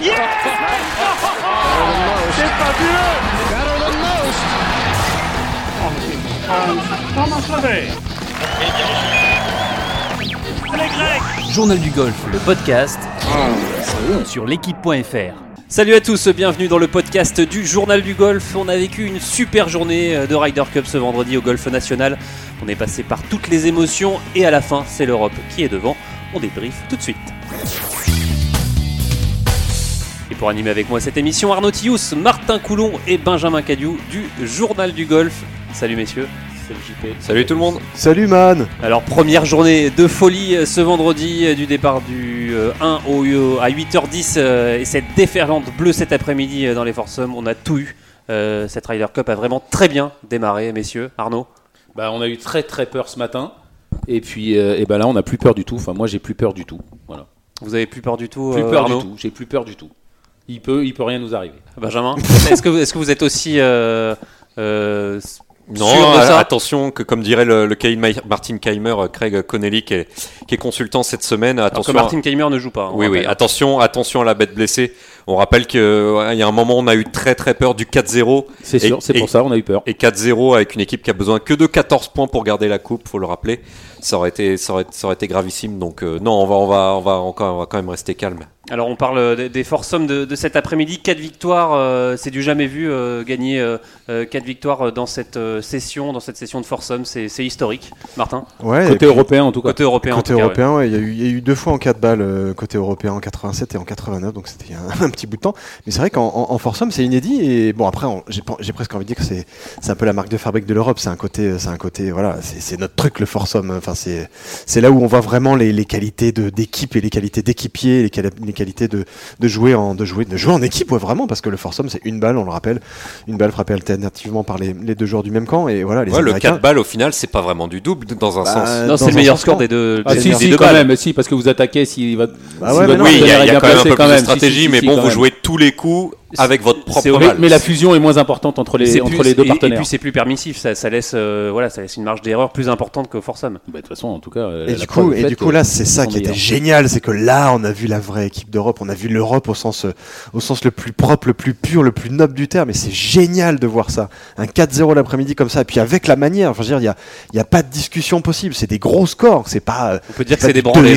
C'est fabuleux Grecs Journal du golf, le podcast sur l'équipe.fr. Salut à tous, bienvenue dans le podcast du Journal du Golf. On a vécu une super journée de Ryder Cup ce vendredi au Golf National. On est passé par toutes les émotions et à la fin, c'est l'Europe qui est devant. On débriefe tout de suite. Pour animer avec moi cette émission, Arnaud Thius, Martin Coulon et Benjamin Cadieu du Journal du Golf. Salut messieurs. Salut JP. Salut tout le monde. Salut man Alors première journée de folie euh, ce vendredi euh, du départ du euh, 1 au, au- à 8h10 euh, et cette déferlante bleue cet après-midi euh, dans les Foursomes, on a tout eu. Euh, cette Ryder Cup a vraiment très bien démarré messieurs. Arnaud? Bah, on a eu très très peur ce matin. Et puis, euh, et ben là, on n'a plus peur du tout. Enfin, moi, j'ai plus peur du tout. Voilà. Vous avez plus peur du tout Plus euh, peur Arnaud? du tout. J'ai plus peur du tout. Il peut, il peut rien nous arriver. Benjamin Est-ce que, vous- est-ce que vous êtes aussi euh, euh, Non, sûr de a- ça attention que comme dirait le, le Martin Keimer, euh, Craig Connelly qui est, qui est consultant cette semaine, Alors que attention. Martin Keimer ne joue pas. oui, oui, attention, attention à la bête blessée. On rappelle qu'il y a un moment, on a eu très très peur du 4-0 C'est Et- sûr, c'est pour ça, on a eu peur. et 4-0 avec une équipe qui a besoin que de 14 points pour garder la coupe, faut le rappeler. Ça aurait été, ça aurait, ça aurait été gravissime. Donc euh, non, on va, on va, on va encore, on va quand même rester calme. Alors on parle des, des foursomes de, de cet après-midi. 4 victoires, euh, c'est du jamais vu. euh, gagner 4 victoires dans cette euh, session, dans cette session de foursomes, c'est c'est historique. Martin Ouais, Côté puis, européen, en tout cas. Côté européen. en côté tout cas, ouais. européen, ouais, il y, a eu- il y a eu deux fois en 4 balles euh, côté européen en 87 et en 89, donc c'était un, un petit bout de temps. Mais c'est vrai qu'en en, en foursome, c'est inédit. Et bon, après, on- j'ai presque envie de dire que c'est c'est un peu la marque de fabrique de l'Europe. C'est un côté, c'est un côté, voilà, c'est c'est notre truc le foursome. Enfin, c'est c'est là où on voit vraiment les, les qualités de d'équipe et les qualités d'équipier, les, les qualités de, de jouer en de jouer de jouer en équipe, ouais, vraiment, parce que le foursome c'est une balle, on le rappelle, une balle frappée alternativement par les, les deux joueurs du même camp. Et voilà, les Ouais, le Américains. 4 balles au final, c'est pas vraiment du double dans un Bah, sens. Non, c'est le meilleur score des deux. Ah, des- si, des si, deux quand balles. même. Si, parce que vous attaquez, s'il va. Bah ouais, mais non, oui, il y a, y a quand même un peu plus de. Si, stratégie, si, mais si, bon, vous jouez tous les coups avec votre c'est propre balle. Mais la fusion est moins importante entre les, entre plus- les deux et- Et, partenaires. puis c'est plus permissif, ça, ça laisse, euh, voilà, ça laisse une marge d'erreur plus importante qu'au foursome. Bah, de toute façon, en tout cas. Et du coup, et du coup que là, c'est ça qui était génial, c'est que là, on a vu la vraie équipe d'Europe, on a vu l'Europe au sens, euh, au sens le plus propre, le plus pur, le plus noble du terme. Et c'est génial de voir ça, un 4-0 l'après-midi comme ça, et puis avec la manière. Enfin, je veux dire, il y a, il y a pas de discussion possible. C'est des gros scores, c'est pas. On peut dire que c'est du débranlé.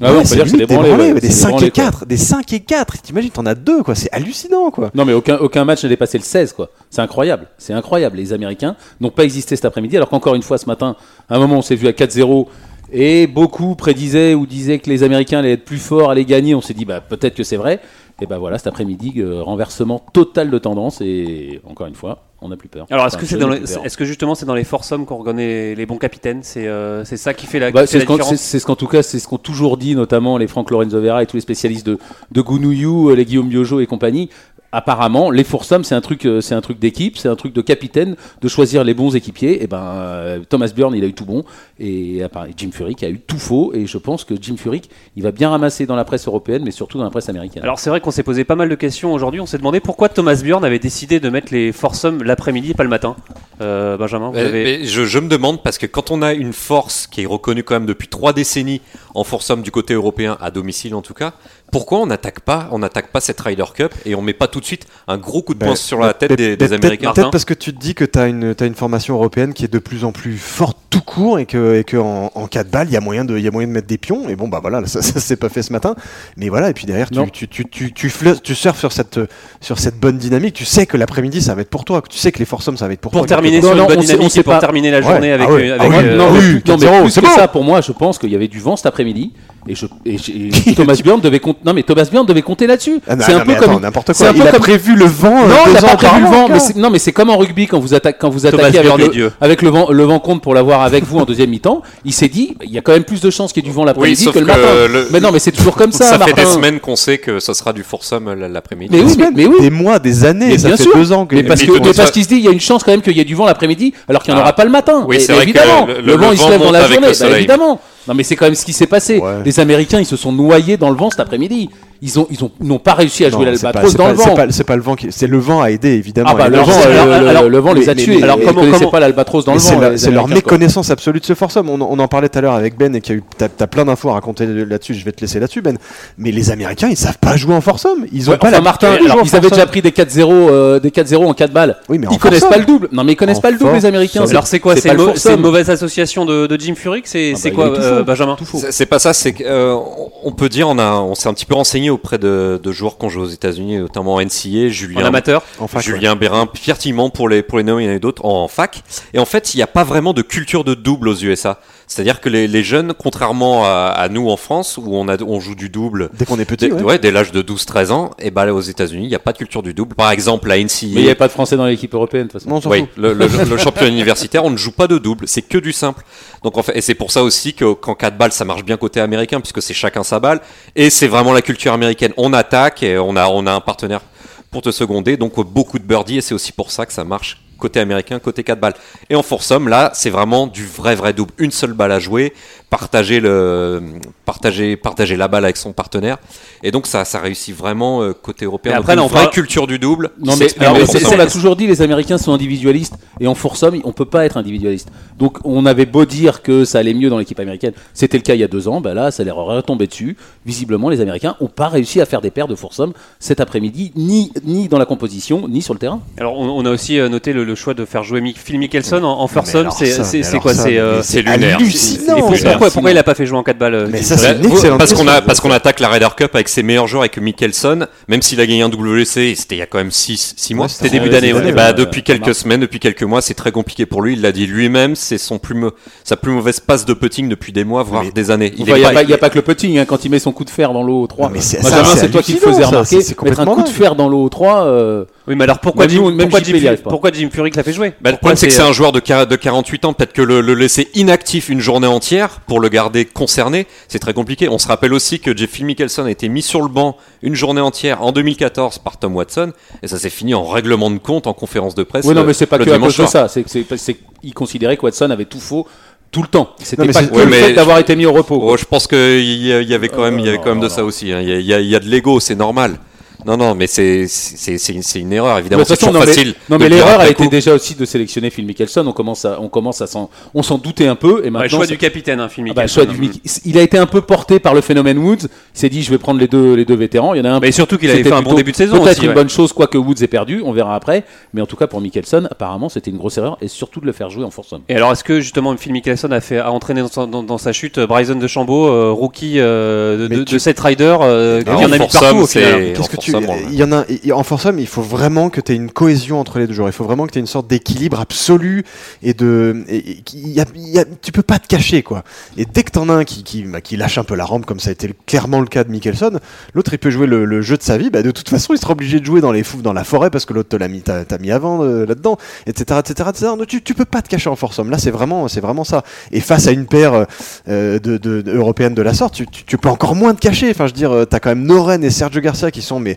2-1. même. Ah ouais, on peut dire que c'est des branlés, débranlé, ouais, des c'est 5 branlés, et quoi. 4, des 5 et 4. T'imagines, t'en as deux, quoi. C'est hallucinant, quoi. Non, mais aucun, aucun match n'a dépassé le 16, quoi. C'est incroyable. C'est incroyable. Les Américains n'ont pas existé cet après-midi, alors qu'encore une fois, ce matin, à un moment, on s'est vu à 4-0. Et beaucoup prédisaient ou disaient que les Américains allaient être plus forts, allaient gagner. On s'est dit, bah, peut-être que c'est vrai. Et bah voilà, cet après-midi, euh, renversement total de tendance. Et encore une fois, on n'a plus peur. Alors est-ce Enfin, que c'est dans les- est-ce que justement c'est dans les foursomes qu'on reconnaît les bons capitaines? C'est euh, c'est ça qui fait la, Bah, c'est ce différence? c'est- ce qu'en tout cas, c'est ce qu'ont toujours dit, notamment les Franck Lorenzo Vera et tous les spécialistes de, de Gounouillou, euh, les Guillaume Biojo et compagnie. Apparemment, les foursomes, c'est un truc, euh, c'est un truc d'équipe, c'est un truc de capitaine, de choisir les bons équipiers. Et ben, euh, Thomas Bjorn, il a eu tout bon, et apparemment, Jim Furyk a eu tout faux. Et je pense que Jim Furyk, il va bien ramasser dans la presse européenne, mais surtout dans la presse américaine. Alors c'est vrai qu'on s'est posé pas mal de questions aujourd'hui. On s'est demandé pourquoi Thomas Bjorn avait décidé de mettre les foursomes l'après-midi et pas le matin. Euh, Benjamin, vous Mais- avez... mais je, je me demande parce que quand on a une force qui est reconnue quand même depuis trois décennies en foursome du côté européen, à domicile en tout cas, pourquoi on n'attaque pas, on n'attaque pas cette Ryder Cup et on met pas tout de suite un gros coup de poing Bah, sur la tête Peut-être- des, Américains Peut-être parce que tu te dis que tu as une, t'as une formation européenne qui est de plus en plus forte tout court et que, et que en, en 4 balles, il y, a moyen de- il y a moyen de mettre des pions. Et bon, bah voilà, ça, ça s'est pas fait ce matin. Mais voilà, et puis derrière, tu, tu, tu, tu, tu, fleu- tu surfes sur cette, sur cette bonne dynamique. Tu sais que l'après-midi, ça va être pour toi. Tu sais que les foursomes, ça va être pour, Pour toi. terminer Non, sur non, une bonne on sait- on dynamique sait et pour pas. terminer la Ouais, journée ah avec, ouais, ah ouais, euh, non, mais oui, plus, non, mais 4-0, plus c'est que bon. ça, pour moi, je pense qu'il y avait du vent cet après-midi après-midi. Et, je, et je- et Thomas Bjorn devait compter. Non, mais Thomas Bjorn devait compter là-dessus. Ah, c'est un non, peu comme. n'importe c'est quoi. un peu Il a comme- prévu le vent. euh, Non, il a pas prévu le vent. Mais non, mais c'est comme en rugby quand vous attaquez, quand vous attaquez avec, le, avec le vent, le vent compte pour l'avoir avec vous en deuxième mi-temps. Il s'est dit, il y a quand même plus de chances qu'il y ait du vent l'après-midi que le matin. le- mais non, mais c'est toujours comme ça. Ça, fait des semaines qu'on sait que ça sera du foursome l- l'après-midi. Mais Des oui, mais, oui. Des mois, des années. Mais ça bien fait sûr. deux ans que. Mais parce qu'il se dit, il y a une chance quand même qu'il y ait du vent l'après-midi, alors qu'il n'y en Ah. aura pas le matin. Oui, c'est vrai que évidemment. le- vent, il se lève dans la journée. Bah, évidemment. Non, mais c'est quand même ce qui s'est passé. Les Américains, ils se sont noyés dans le vent cet après-midi. Ils ont ils ont n'ont pas réussi à jouer l'albatros dans pas- le c'est vent. pas- C'est pas le vent qui. C'est le vent a aidé évidemment. Ah bah le vent, euh, alors- le- alors- le vent les a tués. mais- alors Ils comment- connaissaient comment- pas l'albatros dans le vent. c'est leur quoi. méconnaissance absolue de ce foursome. On, on en parlait tout à l'heure avec Ben et qu'il y a eu- t'as as plein d'infos à raconter là-dessus. Je vais te laisser là-dessus, Ben. Mais les Américains, ils savent pas jouer en foursome. Ils ont Ouais, pas enfin, la Martin, ils avaient déjà pris des 4-0 euh, des 4-0 en 4 balles. Oui, mais ils connaissent pas le double. Non, mais ils connaissent En pas le double les Américains. Alors c'est quoi C'est une, mauvaise association de, Jim Furyk C'est Ah bah, quoi, euh. Benjamin. C'est pas ça, c'est qu'on on peut dire, on, a, on s'est un petit peu renseigné auprès de, de joueurs qu'on joue aux États-Unis, notamment en NCA, En Julien, amateur En fac, ouais. Julien Bérin, Pierre Timon pour les, pour les nommer, il y en a d'autres en fac. Et en fait, il n'y a pas vraiment de culture de double aux USA. C'est-à-dire que les, les jeunes, contrairement à, à nous en France, où on, a, on joue du double Dès qu'on est petit, dès, ouais. ouais, dès l'âge de 12-13 ans, et ben aux États-Unis, il n'y a pas de culture du double. Par exemple, la NCA. Mais il n'y avait pas de Français dans l'équipe européenne de toute façon. Non, Oui, le, le, le championnat universitaire, on ne joue pas de double, c'est que du simple. Donc en fait, et c'est pour ça aussi que qu'en 4 balles, ça marche bien côté américain, puisque c'est chacun sa balle, et c'est vraiment la culture américaine. On attaque et on a, on a un partenaire pour te seconder, donc beaucoup de birdies, et c'est aussi pour ça que ça marche côté américain, côté 4 balles. Et en foursome, là, c'est vraiment du vrai vrai double. Une seule balle à jouer, partager le, partager, partager la balle avec son partenaire, et donc ça, ça réussit vraiment euh, côté européen. Mais Donc après, une là, on vraie parle- culture du double. Non mais, alors, mais on l'a toujours dit, les Américains sont individualistes et en foursome, on peut pas être individualiste. Donc on avait beau dire que ça allait mieux dans l'équipe américaine, c'était le cas il y a deux ans, bah là ça leur aurait retombé dessus. Visiblement, les Américains ont pas réussi à faire des paires de foursome cet après-midi, ni ni dans la composition, ni sur le terrain. Alors on, on a aussi euh, noté le, le choix de faire jouer Mi- Phil Mickelson en, en foursome. C'est quoi? C'est euh, c'est lunaire. hallucinant. Pourquoi, pourquoi il a pas fait jouer en 4 balles euh, Mais Phil ça, c'est une Ouais, excellente parce qu'on a question. parce qu'on attaque la Ryder Cup avec ses meilleurs joueurs avec Mickelson, même s'il a gagné un WC, et c'était il y a quand même 6 six mois. Ouais, C'était début d'année. ouais. bah, depuis quelques semaines, depuis quelques mois, c'est très compliqué pour lui. Il l'a dit lui-même, c'est son plus sa plus mauvaise passe de putting depuis des mois, voire Mais- des années. Il Enfin, n'y a, pas- pas- il y a pas que le putting, hein, quand il met son coup de fer dans l'eau 3. Non, mais c'est- Benjamin, toi qui le faisais ça, remarquer. Mettre un coup de fer dans l'eau 3, euh, Oui, mais alors pourquoi Même Jim, même pourquoi Jim, pourquoi Furyk l'a fait jouer Bah, le problème, c'est que c'est un joueur de, quar- de 48 ans. Peut-être que le, le laisser inactif une journée entière pour le garder concerné, c'est très compliqué. On se rappelle aussi que Phil Mickelson a été mis sur le banc une journée entière en 2014 par Tom Watson, et ça s'est fini en règlement de compte en conférence de presse. Oui, non, mais c'est pas le que à dimanche cause de ça. C'est que c'est- c'est qu'il considérait que Watson avait tout faux tout le temps. C'était pas que Ouais, le mais fait d'avoir été mis au repos. Oh, je pense qu'il y, a- il y avait quand même, il y avait quand même de non, ça aussi. hein. Il y, a- y a- il y a de l'ego, c'est normal. Non, non, mais c'est une, une erreur De évidemment. toute C'est façon, toujours non, mais- facile. Non mais l'erreur a été déjà aussi de sélectionner Phil Mickelson. On commence à, on commence à s'en, on s'en douter un peu et Ouais, maintenant. choix ça- du capitaine, hein, Phil Ah bah, Mickelson. choix du Mick- Il a été un peu porté par le phénomène Woods. Il s'est dit, je vais prendre les deux, les deux vétérans. Il y en a un. Mais surtout qu'il avait fait un bon début de saison Peut-être une ouais. bonne chose, quoique Woods ait perdu. On verra après. Mais en tout cas, pour Mickelson, apparemment, c'était une grosse erreur et surtout de le faire jouer en foursome. Et alors, est-ce que justement Phil Mickelson a, fait, a entraîné dans sa, dans- dans sa chute euh, Bryson DeChambeau, euh, rookie euh, de, de, tu- de cette rider, euh, qui en a mis partout au c'est- final Et Qu'est-ce que tu il y en a en il faut vraiment que tu aies une cohésion entre les deux joueurs. Il faut vraiment que tu aies une sorte d'équilibre absolu et de et- et qu'il y a- il y a- tu peux pas te cacher quoi. Et dès que t'en as un qui, qui, bah, qui lâche un peu la rampe comme ça a été le- clairement le cas de Mickelson l'autre il peut jouer le, le jeu de sa vie bah, de toute façon il sera obligé de jouer dans les fous dans la forêt parce que l'autre te l'a mis t'as mis avant euh, là-dedans etc etc etc tu, tu peux pas te cacher en foursome là c'est vraiment c'est vraiment ça. Et face à une paire euh, de, de- de- européenne de la sorte tu, tu- tu peux encore moins te cacher. Enfin je veux dire euh, t'as quand même Noren et Sergio Garcia qui sont mais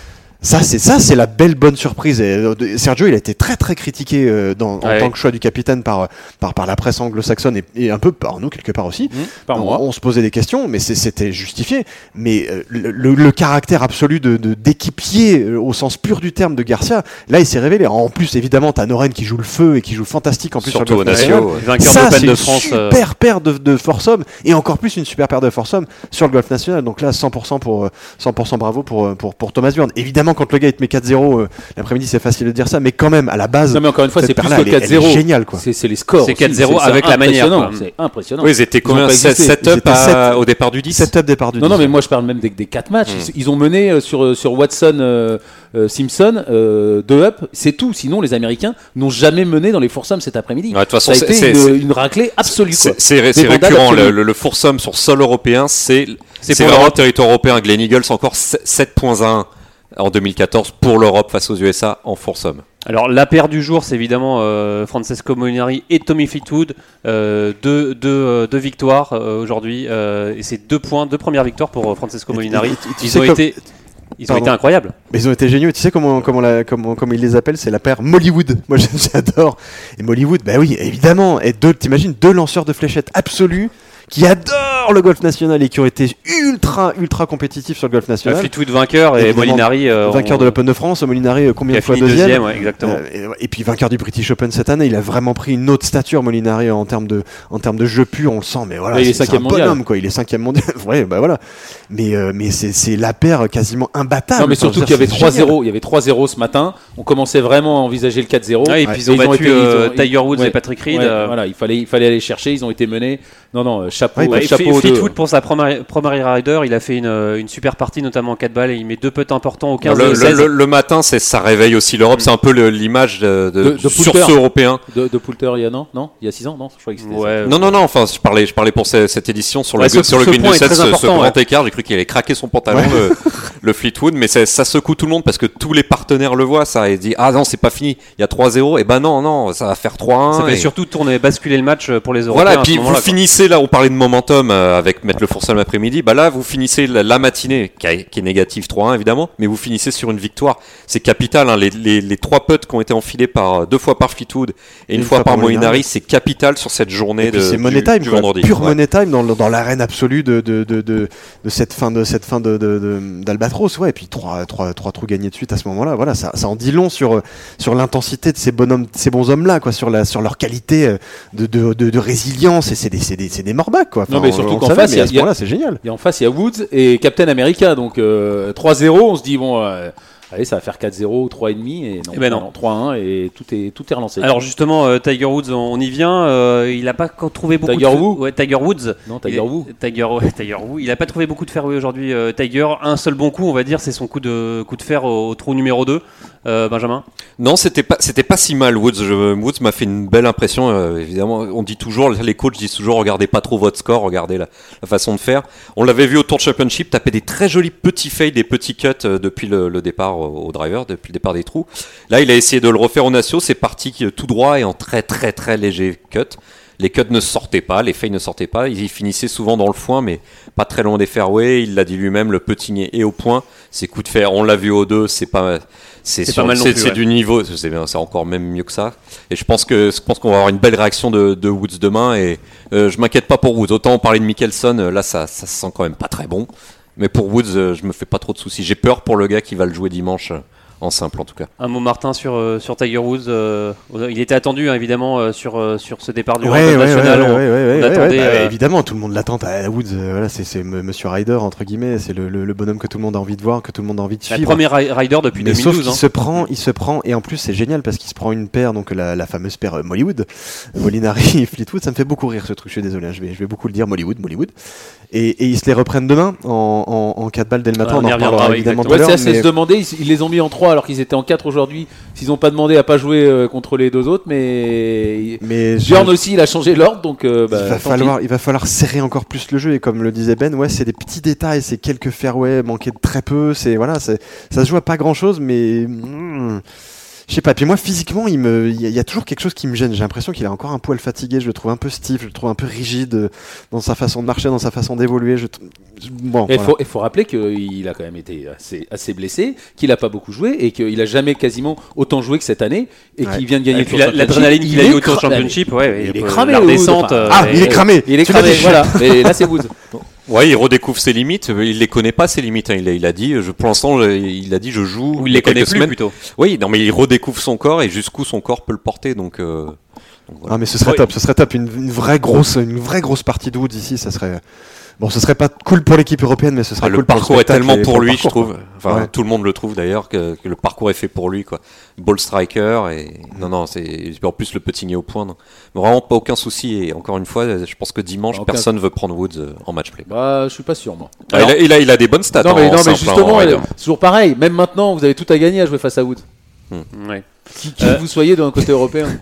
ça, c'est ça, c'est la belle bonne surprise. Et, euh, de- Sergio, il a été très très critiqué euh, dans, en Ouais. tant que choix du capitaine par par, par la presse anglo-saxonne et, et un peu par nous quelque part aussi. Par on, moi. on se posait des questions, mais c'était justifié. Mais euh, le, le- le caractère absolu de de- d'équipier euh, au sens pur du terme de Garcia, là, il s'est révélé. En plus, évidemment, t'as Noren qui joue le feu et qui joue fantastique en plus Surtout sur le golf national. Vainqueur Ça, de une France. euh, super paire de, de foursome et encore plus une super paire de foursome sur le golf national. Donc là, 100% pour euh, 100% bravo pour euh, pour pour Thomas Bjorn. Évidemment, quand le gars il te met 4-0 euh, l'après-midi, c'est facile de dire ça, mais quand même à la base, Non mais encore une fois, c'est plus paire-là, que elle est- elle est 4-0. géniale quoi. C'est c'est les scores. C'est aussi. 4-0 avec la manière. C'est impressionnant. Oui, ils étaient combien pas existé. 7 Ils up étaient à- sept. au départ du 10 Setup départ du Non, non, 10. mais moi je parle même des, des 4 matchs. Hmm. Ils, ont mené euh, sur, euh, sur Watson, euh, euh, Simpson, 2 up, c'est tout. Sinon, les Américains n'ont jamais mené dans les foursomes cet après-midi. Ouais, de toute Ça façon, a été c'est- une, c'est- une raclée absolue. C'est c'est- c'est récurrent, le, absolues. le, le foursome sur sol européen, c'est C'est c'est vraiment territoire européen. Glen Eagles, encore 7.1 en 2014 pour l'Europe face aux USA en foursome. Alors la paire du jour, c'est évidemment euh, Francesco Molinari et Tommy Fleetwood. Euh, deux, deux, euh, deux victoires euh, aujourd'hui. euh, et c'est deux points, deux premières victoires pour Francesco Molinari. et- et tu Ils ont comme- été... Ils ont Pardon. été incroyables. Mais ils ont été géniaux. Tu sais comment, comment, la, comment, comment ils les appellent? C'est la paire Mollywood. Moi, j'adore. Et Mollywood, bah oui, évidemment. Et deux, t'imagines, deux lanceurs de fléchettes absolus qui adorent sur le golf national et qui ont été ultra, ultra compétitifs sur le golf national. Fleetwood vainqueur et Évidemment, Molinari euh, vainqueur on- de l'Open de France, Molinari euh, combien de fois deuxième, deuxième, ouais, exactement. Euh, et, et puis vainqueur du British Open cette année, il a vraiment pris une autre stature Molinari en termes de en termes de jeu pur, on le sent mais voilà, Ouais, il est c'est c'est un cinquième mondial. bonhomme quoi, il est cinquième mondial. ouais, bah voilà. Mais euh, mais c'est c'est la paire quasiment imbattable. Non, mais surtout qu'il y avait dire, c'est 3-0. Il y avait 3-0 ce matin. On commençait vraiment à envisager le 4-0. Ouais, et puis ils ont Et battu été- ils ont- Tiger Woods ouais, et Patrick Reed. Voilà, il fallait, il fallait aller chercher. Ils ont été menés. Non, non, euh, chapeau, Ouais, chapeau Fle- aux deux. Fleetwood pour sa première, première rider, il a fait une, euh, une super partie notamment en 4 balles et il met deux putts importants au 15 le, et au le- 16. le- le matin, c'est ça réveille aussi l'Europe. C'est un peu l'image de, de- De- de sur Poulter. ce européen. De, de Poulter, il y a non, non, il y a 6 ans, non, je crois que. Ouais, Non, non, non. Enfin, je parlais, je parlais pour ce- cette édition sur le, Ouais, ce- sur le green point du est 7, très ce, grand écart. J'ai cru qu'il allait craquer son pantalon, le, le Fleetwood, mais ça, secoue tout le monde parce que tous les partenaires le voient. Ça et dit ah non, c'est pas fini. Il y a 3-0. Et ben non, non, ça va faire 3-1. Ça fait et- surtout tourner, basculer le match pour les Européens. Voilà, et puis vous quoi. Finissez là, on parlait de momentum euh, avec mettre le Foursome l'après-midi. Bah là, vous finissez la, matinée, qui, est négative 3-1 évidemment, mais vous finissez sur une victoire. C'est capital, hein, les, les, les trois putts qui ont été enfilés par deux fois par Fleetwood et une, fois, par Molinari, c'est capital sur cette journée Et puis de, c'est money time, du vendredi. pure Ouais. money time dans, dans l'arène absolue de, de, de, de, de cette fin de cette fin de, d'Albatros, ouais. Et puis trois, trois, trois trous gagnés de suite à ce moment-là, voilà, ça, ça en dit long sur euh, sur l'intensité de ces bonhommes, ces bons hommes là, quoi, sur la sur leur qualité euh, de, de, de, de résilience. Et c'est des c'est des, c'est des morbacs, quoi. Non, mais surtout qu'en face, mais il y a- à ce moment-là, c'est génial. Et en face, il y a Woods et Captain America. Donc euh, 3-0, on se dit, bon, euh, allez, ça va faire 4-0, 3,5. Et non, Eh ben non. 3-1 et tout est, tout est relancé. Alors justement, euh, Tiger Woods, on y vient. euh, il n'a pas trouvé beaucoup Tiger de Woods ouais, Tiger Woods. non, Tiger Woods. Tiger, ouais, Tiger Woods. Il n'a pas trouvé beaucoup de fairway aujourd'hui. euh, Tiger, un seul bon coup, on va dire, c'est son coup de coup de fer au, au trou numéro 2 Benjamin. Non, c'était pas, c'était pas si mal. Woods, je- Woods m'a fait une belle impression. euh, évidemment, on dit toujours, les coachs disent toujours, regardez pas trop votre score, regardez la, façon de faire. On l'avait vu au Tour Championship, taper des très jolis petits fades, des petits cuts euh, depuis le, départ au, driver, depuis le départ des trous. Là, il a essayé de le refaire au Natio, c'est parti euh, tout droit et en très très très léger cut. Les cuts ne sortaient pas, les fades ne sortaient pas. Ils finissaient souvent dans le foin, mais pas très loin des fairways. Il l'a dit lui-même, le petit est au point. Ses coups de fer, on l'a vu au 2, c'est pas, c'est pas mal c'est- ouais. du niveau, c'est encore même mieux que ça. Et je pense que je pense qu'on va avoir une belle réaction de, de Woods demain. Et euh, je m'inquiète pas pour Woods. Autant on parlait de Mickelson, euh, là ça, ça se sent quand même pas très bon. Mais pour Woods, euh, je me fais pas trop de soucis. J'ai peur pour le gars qui va le jouer dimanche euh, en simple en tout cas. Un mot Martin sur, euh, sur Tiger Woods. euh, il était attendu hein, évidemment euh, sur, euh, sur ce départ du Ouais, ouais, national. ouais, On- ouais, ouais, ouais, on ouais, attendait, ouais, bah, euh, Évidemment, tout le monde l'attend. à Woods, euh, voilà, c'est Monsieur Ryder entre guillemets, c'est le, le- le bonhomme que tout le monde a envie de voir, que tout le monde a envie de suivre. première ri- rider depuis Mais sauf 2012. qu'il hein. se prend, il se prend, et en plus c'est génial parce qu'il se prend une paire, donc la, la fameuse paire euh, Mollywood, Molinari et Fleetwood, ça me fait beaucoup rire ce truc, je suis désolé, hein, je, vais, je vais beaucoup le dire, Mollywood, Mollywood. Et, et ils se les reprennent demain en, en, en 4 balles dès le matin, Ah, on on y en reviendra, évidemment Ouais, c'est se demander. Ils, ils les ont mis en 3 alors qu'ils étaient en 4 aujourd'hui. S'ils n'ont pas demandé à pas jouer euh, contre les deux autres, mais. mais je- Bjorn aussi, il a changé l'ordre, donc. euh, bah, il, va falloir, il va falloir serrer encore plus le jeu et comme le disait Ben, ouais, c'est des petits détails, c'est quelques fairways manqués de très peu, c'est voilà, c'est- ça se joue à pas grand chose, mais hmm, je sais pas. Puis moi, physiquement, il me, il y, a- a toujours quelque chose qui me gêne. J'ai l'impression qu'il est encore un poil fatigué. Je le trouve un peu stiff, je le trouve un peu rigide euh, dans sa façon de marcher, dans sa façon d'évoluer. Je, bon, Il voilà. faut, il faut rappeler qu'il a quand même été assez, assez blessé, qu'il n'a pas beaucoup joué et qu'il a jamais quasiment autant joué que cette année et Ouais. qu'il vient de gagner Et l'adrénaline qu'il a eu est au Tour cramé. Championship, ouais, il est euh, cramé, la euh, Ah, et- il est cramé. Il est cramé, voilà. Et là, c'est Woods. Ouais, il redécouvre ses limites. Il les connaît pas ses limites. hein. Il, a, il a dit, je, pour l'instant, il a dit, je joue. Ou il les connaît plus semaines. plutôt. Oui, non, mais il redécouvre son corps et jusqu'où son corps peut le porter. Donc, euh, donc voilà. Ah, mais ce serait Ouais. top, ce serait top. Une, une vraie grosse, une vraie grosse partie de Woods ici, ça serait. Bon, ce serait pas cool pour l'équipe européenne, mais ce serait Ah, le cool pour parcours est tellement pour le lui, je parcours, trouve. quoi. Enfin, Ouais. tout le monde le trouve d'ailleurs que, que le parcours est fait pour lui, quoi. Ball striker et non, non, c'est en plus le petit au point. non. Vraiment pas aucun souci. Et encore une fois, je pense que dimanche, Aucun- personne veut prendre Woods euh, en match play. Bah, je suis pas sûr, moi. Ah, il, a, il, a, il a des bonnes stats. non, mais, en non, mais simple, hein, justement, euh, c'est toujours pareil. Même maintenant, vous avez tout à gagner à jouer face à Woods. Ouais. Qui, qui Euh. vous soyez d'un côté européen.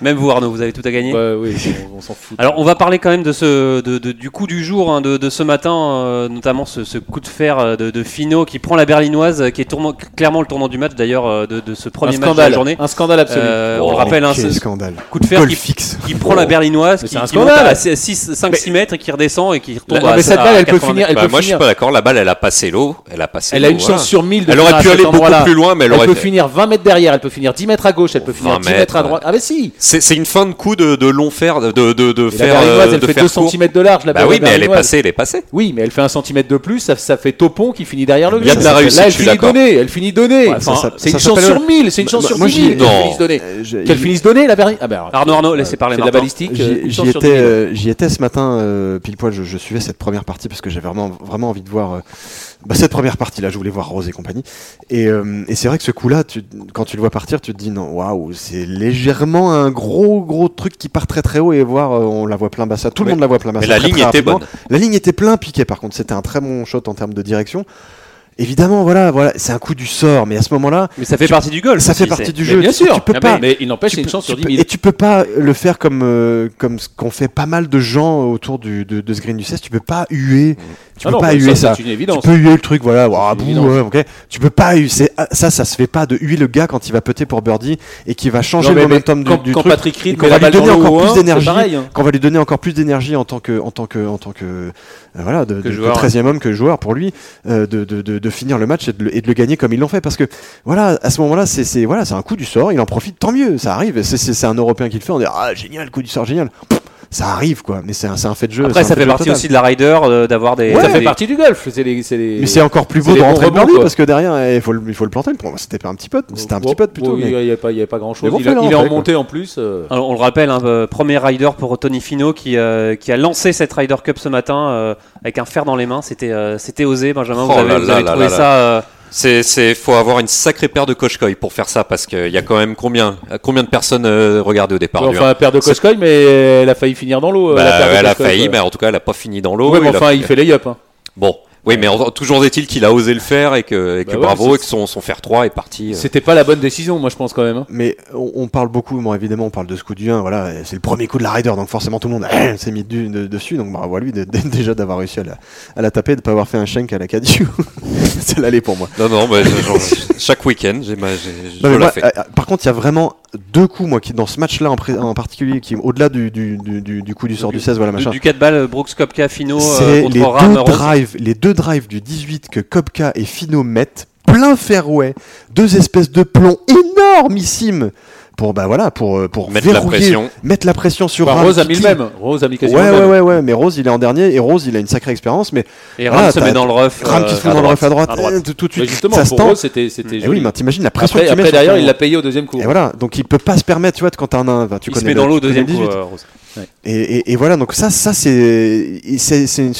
Même vous, Arnaud, vous avez tout à gagner. Bah oui, on, on s'en fout. Alors on va parler quand même de ce de, de- du coup du jour hein, de, de ce matin, euh, notamment ce, ce coup de fer euh, de, de Finot qui prend la berlinoise, qui est tournant- clairement le tournant du match d'ailleurs euh, de, de ce un premier match de la journée. un scandale absolu. Euh, on Oh, le rappelle, hein, Quel ce scandale. coup de fer qui, fixe. qui prend la berlinoise, Mais qui, un qui monte scandale. à 5-6 mètres et qui redescend et qui retombe Non, à mais cette balle, elle peut 80 finir. Elle Bah, peut moi, je suis finir. pas d'accord. La balle, elle a passé l'eau. Elle a passé Elle a une voilà. chance sur 1000 de Elle finir aurait pu aller beaucoup plus loin, mais elle Elle aurait peut fait- finir 20 mètres derrière, elle peut finir 10 mètres à gauche, elle peut finir 20 10 mètres à droite. Ah, mais si C'est c'est une fin de coup de, de long fer, de, de, de la faire. berlinoise, euh, elle de fait faire 2 court. cm de large. La Bah oui, mais elle est passée, elle est passée. Oui, mais elle fait un centimètre de plus, ça, ça fait Topon qui finit derrière le Il y a de la réussite, Là, elle finit donnée, elle finit donnée. Ouais, Enfin, c'est une chance sur 1000, c'est une chance Moi- sur moi, 10 j'y- 000 qu'elle Non. finisse donnée. Euh, je- Qu'elle finisse donnée, la berlinoise. Ah alors, Arnaud, Arnaud, laissez parler C'est de la balistique. J'y euh, j'y étais, 10 000. j'y étais ce matin, pile poil, je, suivais cette première partie parce que j'avais vraiment, vraiment envie de voir bah, cette première partie-là. Je voulais voir Rose et compagnie. Et, euh, et c'est vrai que ce coup-là, quand tu le vois partir, tu te dis non, waouh, c'est légèrement un gros, gros truc qui part très très haut et voir, euh, on la voit plein bassin. Tout le monde la voit plein bassin. Mais la très, ligne très était bonne. La ligne était plein piqué par contre. C'était un très bon shot en termes de direction. Évidemment, voilà, voilà, c'est un coup du sort, mais à ce moment-là, Mais ça fait Tu- partie du golf. ça fait partie du Mais jeu. bien Tu- sûr, tu peux Ah, pas. mais il n'empêche, tu c'est une peux- chance sur tu 10 peux- 000. Et tu peux pas le faire comme, euh, comme ce qu'ont fait pas mal de gens autour du, de, de ce green du 16. Tu peux pas huer. Tu Ah peux non, pas mais huer ça, ça. une Tu évidence. peux huer le truc, voilà. ouah, évidence. ouais, ok. Tu peux pas huer. ah, Ça, ça se fait pas de huer le gars quand il va putter pour birdie et qui va changer Non, le momentum mais du, quand, du quand truc. Patrick Reed qu'on va lui donner encore plus d'énergie. hein. Qu'on va lui donner encore plus d'énergie en tant que, en tant que, en tant que, euh, voilà, de, de- de joueur, 13e homme que joueur pour lui, euh, de, finir le match et de, le, gagner comme ils l'ont fait. Parce que, voilà, à ce moment-là, c'est, c'est, voilà, c'est un coup du sort, il en profite, tant mieux, ça arrive. C'est, un Européen qui le fait, on dit, ah, génial, coup du sort, génial. Ça arrive, quoi, mais c'est un, c'est un fait de jeu. Après, ça fait partie total. aussi de la rider euh, d'avoir des. Ça fait des- partie du golf. C'est les, c'est les- Mais c'est encore plus beau de rentrer le birdie parce que derrière, eh, il faut le, il faut le planter. Moi, c'était pas un petit pote, c'était un petit pote plutôt. Il n'y avait pas, il y avait pas grand chose. Il, a- fais-le il est en montée en plus. euh, Alors, on le rappelle, hein, euh, premier rider pour Tony Fino qui, euh, qui a lancé cette Ryder Cup ce matin euh, avec un fer dans les mains. C'était euh, c'était osé, Benjamin. Vous Oh avez, là vous là avez là trouvé là ça euh, C'est, c'est, faut avoir une sacrée paire de Koshkoy pour faire ça parce qu'il y a quand même combien, combien de personnes euh, regardaient au départ du Enfin, paire de Koskoy, mais elle a failli finir dans l'eau. euh, Bah, la paire de elle a failli, mais en tout cas, elle a pas fini dans l'eau. Ouais, mais enfin, il fait les up. hein. Bon, oui, mais en- toujours est-il qu'il a osé le faire et que, et que Bah ouais, bravo et que son, son fer 3 est parti. euh. C'était pas la bonne décision, moi, je pense quand même. hein. Mais on, on parle beaucoup, bon, évidemment, on parle de ce coup du 1, voilà, c'est le premier coup de la Ryder, donc forcément tout le monde s'est mis du- de- dessus, donc bravo à lui de- de- déjà d'avoir réussi à la, à la taper, de pas avoir fait un shank à la Cadieu. c'est l'allée pour moi. Non, non, bah, genre, chaque week-end, j'ai, moi, fais. euh, par contre, il y a vraiment deux coups, moi, qui dans ce match-là en, pré- en particulier, qui au-delà du, du, du, du- du coup du sort du 16, voilà, du, machin. du 4 balles Brooks Kopka Fino euh, les deux drives, les deux drives du 18 que Kopka et Fino mettent, plein fairway, deux espèces de plombs énormissimes pour bah voilà pour euh, pour Mettre la pression. mettre la pression sur Enfin, Rose a mis le même. Rose a mis quasiment Ouais, le ouais, même. ouais, ouais, mais Rose, il est en dernier, et Rose, il a une sacrée expérience, mais Et Voilà, Ram se t'as- met dans le rough. Ram euh, qui se fout à dans le droite. rough à droite, À droite. euh, tout, tout de Mais suite, justement, ça se pour. Rose, c'était c'était Eh joli. oui, mais t'imagines la pression Après, que tu mets après derrière, il l'a payé au deuxième coup. Et voilà, donc il peut pas se permettre, tu vois, quand t'as un, un tu Il se connais met le- dans l'eau au deuxième coup. 18. euh, Rose. Et, et- et voilà, donc ça, ça c'est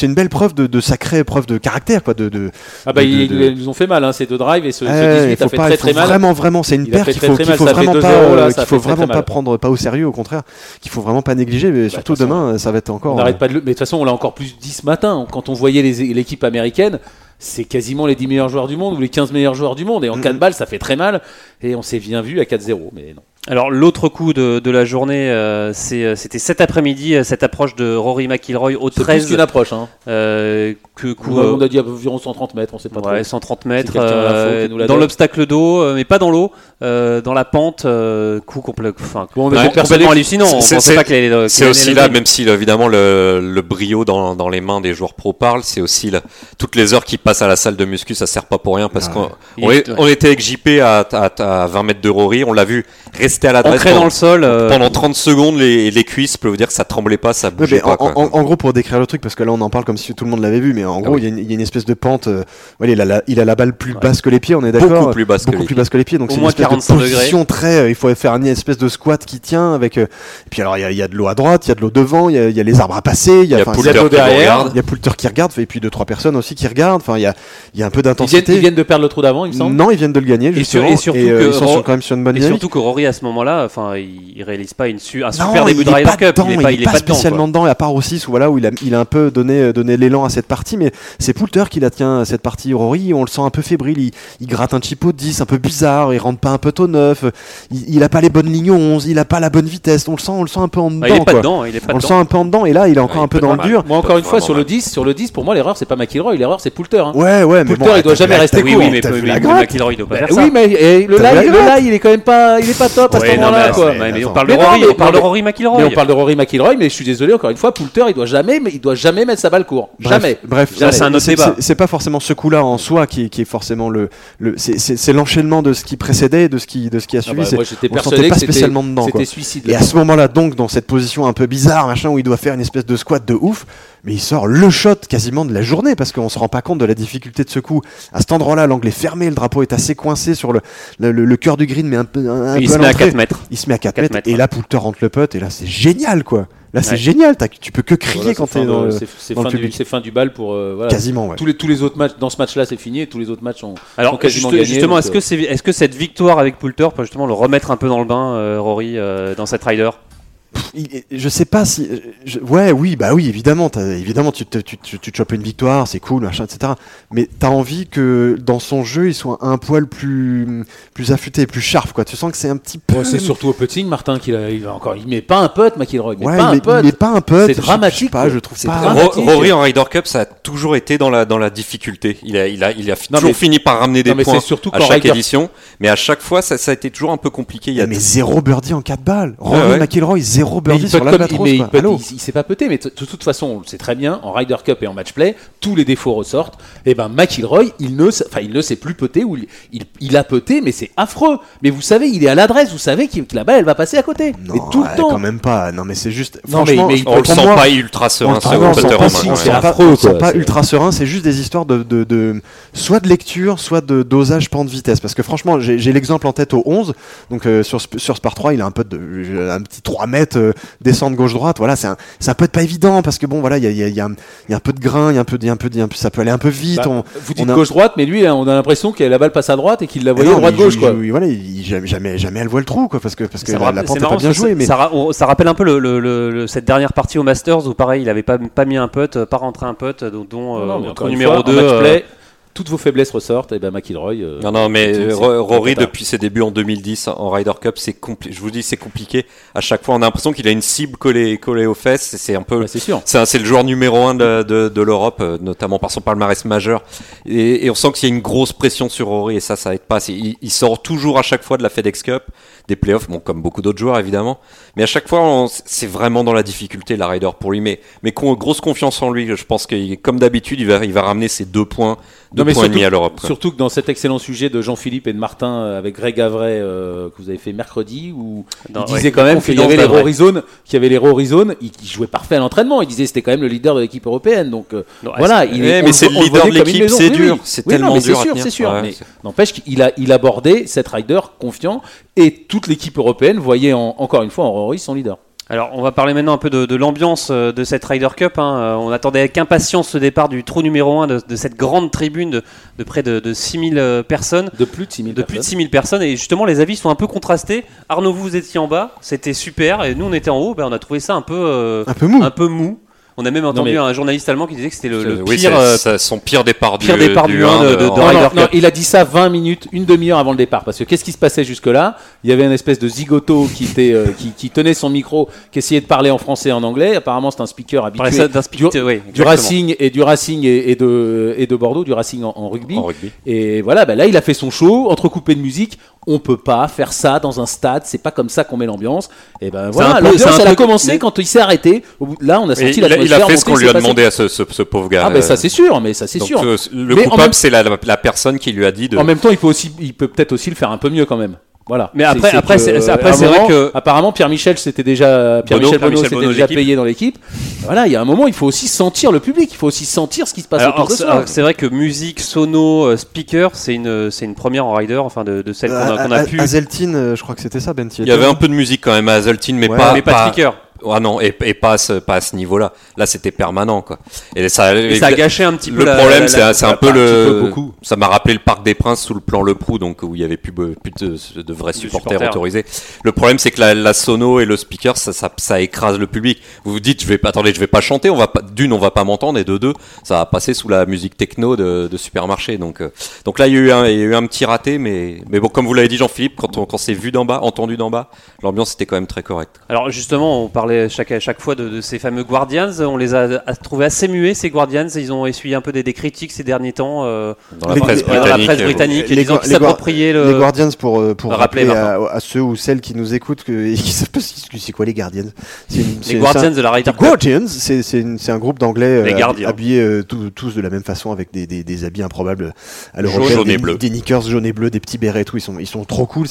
une, belle preuve de, de sacrée preuve de caractère, quoi, de, de Ah bah, de- ils, nous ont fait mal, hein, ces deux drives et ce, ce Ouais, 18 il faut a fait pas, très mal. vraiment, vraiment, c'est une Il fait qu'il faut, faut fait vraiment 2-0, pas, euh, qu'il faut vraiment pas prendre pas au sérieux, au contraire, qu'il faut vraiment pas négliger, mais surtout toute façon, demain, ça va être encore. On n'arrête pas de le... Mais de toute façon, on l'a encore plus dit ce matin. Quand on voyait l'équipe américaine, c'est quasiment les 10 meilleurs joueurs du monde ou les 15 meilleurs joueurs du monde. Et en Mhm. 4 balles, ça fait très mal. Et on s'est bien vu à 4-0. Mais non. Alors l'autre coup de, de la journée, euh, c'est, euh, c'était cet après-midi, euh, cette approche de Rory McIlroy au C'est plus 13, qu'une approche. Hein. euh, que coup, on, a, on a dit environ 130 mètres, on sait pas ouais, trop. 130 mètres, euh, dans l'obstacle d'eau, mais pas dans l'eau, euh, dans la pente, euh, coup complet, enfin, mais Ouais, complètement hallucinant. On c'est- c'est- C'est aussi là, même si évidemment le, le brio dans, dans les mains des joueurs pro parle, c'est aussi là, toutes les heures qui passent à la salle de muscu, ça sert pas pour rien parce Ah qu'on ouais. on, on était avec JP à, à, à 20 mètres de Rory, on l'a vu rester à l'adresse Ancré dans pendant, le sol. euh, pendant 30 secondes, les, les cuisses, je peux vous dire que ça tremblait pas, ça Ouais, bougeait mais pas. en, quoi. en- en gros, pour décrire le truc, parce que là on en parle comme si tout le monde l'avait vu, mais en gros, oui. il y, a une- il y a une espèce de pente. euh, voilà, il, a la, il a la balle plus basse que les pieds, on est d'accord Beaucoup plus basse que beaucoup les plus pieds. basse que les pieds, donc c'est une moins espèce 45 de degrés. position très. euh, il faut faire une espèce de squat qui tient avec. euh, et puis alors il y a, il y a de l'eau à droite, il y a de l'eau devant, il y a, y a les arbres à passer, il y a, qui derrière. il y a Poulter qui regarde, et puis deux trois personnes aussi qui regardent. Enfin, il y a, il y a un peu d'intensité. ils viennent de perdre le trou d'avant, il me semble. Non, ils viennent de le gagner. Et sur- Justement, et surtout euh, que ils sont sur- quand même sur une bonne Et surtout que Rory ce moment-là, enfin, il, il réalise pas une su- un Non, super début il de est Ryder pas Cup. dedans, il est pas, il est pas dedans, quoi. spécialement dedans, et à part au 6 où voilà où il a, il a un peu donné euh, donné l'élan à cette partie, mais c'est Poulter qui la tient cette partie. Rory, on le sent un peu fébrile, il, il gratte un chip au 10, un peu bizarre, il rentre pas un peu taux 9, il, il a pas les bonnes lignes au 11, il a pas la bonne vitesse, on le sent, on le sent un peu en dedans. Ah, il est pas quoi. dedans, il est pas on le sent un peu en dedans, et là il est encore Ouais, il un peu dans le dur. Moi, encore une fois, sur le mal. 10, sur le 10, pour moi, l'erreur, c'est pas McIlroy, l'erreur, c'est Poulter. hein. Ouais, ouais, mais Poulter, il doit jamais rester court. oui, mais, McIlroy doit pas Bah faire ça. oui, mais le live, il est quand même pas, il est pas top. Top à Ouais, ce non, moment-là, mais, quoi. mais- mais on parle de Rory, mais on parle de Rory McIlroy. Mais on parle de Rory McIlroy, mais je suis désolé encore une fois, Poulter, il doit jamais, mais il doit jamais mettre sa balle court, Bref, jamais. Bref, c'est un autre débat. c'est- C'est pas forcément ce coup-là en soi qui, est- qui est forcément le. le c'est- c'est c'est l'enchaînement de ce qui précédait, et de ce qui, de ce qui a Ah suivi. bah, C'est- moi j'étais on sentait persuadé pas spécialement dedans, c'était suicide. Et à ce moment-là, donc, dans cette position un peu bizarre, machin, où il doit faire une espèce de squat de ouf, mais il sort le shot quasiment de la journée parce qu'on se rend pas compte de la difficulté de ce coup. À cet endroit-là, l'angle est fermé, le drapeau est assez coincé sur le, le, le- le cœur du green, mais un peu. Un, il peu se met à l'entrée. 4 mètres. Il se met à 4, 4 mètres, mètres, et là, Poulter rentre le putt, et là, c'est génial, quoi. Là, c'est Ouais. génial, t'as- tu peux que crier Voilà, quand t'es dans le. c'est- c'est dans le du- c'est fin du bal pour euh, voilà. Quasiment, ouais. Tous les tous les autres matchs dans ce match-là c'est fini et tous les autres matchs sont, Alors sont quasiment juste- gagnés. justement, donc, est-ce que, euh, c'est, est-ce que cette victoire avec Poulter peut justement le remettre un peu dans le bain, euh, Rory, euh, dans cette rider je sais pas si. je- ouais, oui, bah oui, évidemment. évidemment, tu te, tu, tu- tu te chopes une victoire, c'est cool, machin, etc. Mais t'as envie que dans son jeu, il soit un poil plus, plus affûté, plus sharp, quoi. Tu sens que c'est un petit peu. Ouais, c'est surtout au putting, Martin, qu'il a, il encore. Il met pas un putt, McIlroy. Il met Ouais, pas un mais, pas un. C'est dramatique, Je, sais pas, je trouve C'est pas. Rory en Ryder Cup, ça a toujours été dans la, dans la difficulté. Il a, il a, il a Non, toujours mais- fini par ramener des Non, points c'est surtout à chaque Ryder- édition, mais à chaque fois, ça, ça a été toujours un peu compliqué. Il y a mais zéro birdie en 4 balles. Rory ouais. McIlroy, zéro Mais birdie il sur il- il, il- il s'est pas pété, mais de toute façon, on le sait très bien, en Ryder Cup et en match play, tous les défauts ressortent. Et ben McIlroy, il ne, enfin, il ne s'est plus pété ou il, il, il a pété, mais c'est affreux. Mais vous savez, il est à l'adresse, vous savez qu'il- que la balle, elle va passer à côté. Non, et tout le temps. quand même pas. Non, mais c'est juste. Non, mais- on le sent moi- pas ultra On serein pas- affreux, on pas c'est- ultra serein, c'est juste des histoires de, de, de- soit de lecture, soit de dosage pente vitesse. Parce que franchement, j'ai l'exemple en tête au 11, donc euh, sur, sur ce par 3, il a un peu de, un petit 3 mètres, euh, descente gauche-droite, voilà, c'est un, ça peut être pas évident, parce que bon, voilà, il y a, il y, a, il y, a, un- il y a un peu de grain, il y a un peu, a un peu, il y a un peu- ça peut aller un peu vite. Bah, on, vous dites gauche-droite, mais lui, on a l'impression que la balle passe à droite et qu'il la voyait droite-gauche, quoi. joue- voilà, il, jamais, jamais, jamais elle voit le trou, quoi, parce que, parce que la, rappelle- la pente c'est est pas bien jouée, mais ça, ça rappelle un peu le, le- le- le- cette dernière partie au Masters où pareil, il avait pas, pas mis un putt, euh, pas rentré un putt, dont, dont, euh, Non, encore une numéro fois, en 2. Toutes vos faiblesses ressortent, et ben McIlroy. euh, Non, non, mais Ro- Rory, depuis ses débuts en 2010 en Ryder Cup, c'est je vous dis, c'est compliqué. À chaque fois, on a l'impression qu'il a une cible collée, collée aux fesses. C'est un peu, c'est sûr. c'est le joueur numéro un de, de- de l'Europe, euh, notamment par son palmarès majeur. Et, et on sent qu'il y a une grosse pression sur Rory, et ça, ça aide pas. Il sort toujours à chaque fois de la FedEx Cup, des playoffs, bon, comme beaucoup d'autres joueurs évidemment. Mais à chaque fois, on- c'est vraiment dans la difficulté la Ryder pour lui. Mais, mais con- grosse confiance en lui. Je pense que, comme d'habitude, il va, il va ramener ses deux points, deux Non, mais points et surtout- demi à l'Europe. Surtout que dans cet excellent sujet de Jean-Philippe et de Martin euh, avec Greg Avray euh, que vous avez fait mercredi, où il ouais, disait quand même qu'il y avait les. Horizon, qu'il y avait les il, il jouait parfait à l'entraînement. Il disait que c'était quand même le leader de l'équipe européenne. Donc euh, Non, voilà, il est, mais on c'est le- leader de comme une l'équipe, maison. c'est dur, oui. c'est Oui, tellement dur à C'est sûr, tenir. c'est sûr. Ouais, mais c'est- n'empêche qu'il a, il abordait cette rider confiant et toute l'équipe européenne voyait en- encore une fois en Rory son leader. Alors, on va parler maintenant un peu de, de l'ambiance euh, de cette Ryder Cup. hein. Euh, On attendait avec impatience ce départ du trou numéro 1 de, de cette grande tribune de, de près de, de 6000 euh, personnes. De plus de 6000 De plus de 6000 personnes et justement les avis sont un peu contrastés. Arnaud, vous, vous étiez en bas, c'était super et nous on était en haut, ben, on a trouvé ça un peu, euh, un peu mou. un peu mou. On a même entendu mais- un journaliste allemand qui disait que c'était le, le oui, pire, c'est euh, c'est son pire départ pire du, départ du du un de- de- en- de Non, Ryder non, Cup. non, il a dit ça 20 minutes, une demi-heure avant le départ. Parce que qu'est-ce qui se passait jusque-là? Il y avait une espèce de zigoto qui, était, euh, qui, qui tenait son micro, qui essayait de parler en français et en anglais. Apparemment, c'est un speaker habitué ça d'un speak- du, ouais, du. Racing et du Racing et, et de, et de Bordeaux, du Racing en, en rugby. en rugby. Et voilà, bah là, il a fait son show, entrecoupé de musique. On peut pas faire ça dans un stade. C'est pas comme ça qu'on met l'ambiance. Et ben un voilà, l'ambiance, elle a commencé mais- quand il s'est arrêté. Là, on a senti il, a, il a fait ce qu'on lui a demandé à ce, ce- ce pauvre gars. Ah, ben ça, c'est sûr, mais ça, c'est sûr. euh, le Mais coupable, même- c'est la, la personne qui lui a dit de. En même temps, il peut aussi, il peut peut-être aussi le faire un peu mieux quand même. Voilà. Mais après- après, c'est- euh, vrai moment, que- apparemment Pierre Michel c'était déjà Pierre Michel Bono s'était déjà payé dans l'équipe. Voilà, il y a un moment, il faut aussi sentir le public, il faut aussi sentir ce qui se passe Alors, autour de alors, c'est vrai que musique, sono, euh, speaker, c'est une, c'est une première en rider, enfin de, de celle qu'on a, Euh, pu. Azeltine, euh, je crois que c'était ça, Ben. Il y avait un peu de musique quand même à Hazeltine, mais Ouais, pas. mais pas de speaker. Ah non, et, et pas, à ce, pas à ce niveau-là. Là, c'était permanent, quoi. Et ça, Et ça a gâché un petit peu le la- problème, c'est un peu un petit le. peu beaucoup. Ça m'a rappelé le Parc des Princes sous le plan Le Prou, donc où il y avait plus, plus de, de vrais supporters, autorisés. Le problème, c'est que la, la sono et le speaker, ça, ça, ça écrase le public. Vous vous dites, je vais pas, attendez, je vais pas chanter, on va pas, d'une, on va pas m'entendre, et de deux, ça va passer sous la musique techno de, de supermarché. Donc, euh, donc là, il y a eu un, il y a eu un petit raté, mais, mais bon, comme vous l'avez dit, Jean-Philippe, quand on, quand c'est vu d'en bas, entendu d'en bas, l'ambiance était quand même très correcte. Alors justement, on parlait parlait chaque, à chaque fois de, de ces fameux Guardians. On les a, a trouvés assez muets, ces Guardians. Ils ont essuyé un peu des, des critiques ces derniers temps euh, Dans la Les- presse dans la britannique. presse britannique, les disant les Les le. Guardians pour, euh, pour rappeler à, à ceux ou celles qui nous écoutent que, et qui savent pas ce que c'est quoi les Guardians. Une- Les Guardians de la un- Ryder. Guardians, c'est un groupe d'anglais euh, habillés euh, tous- tous de la même façon avec des, des, des habits improbables à Jaune, l'européenne, jaune des, et bleu. des knickers jaunes et bleus, des petits bérets et tout. Ils sont, ils sont trop cool.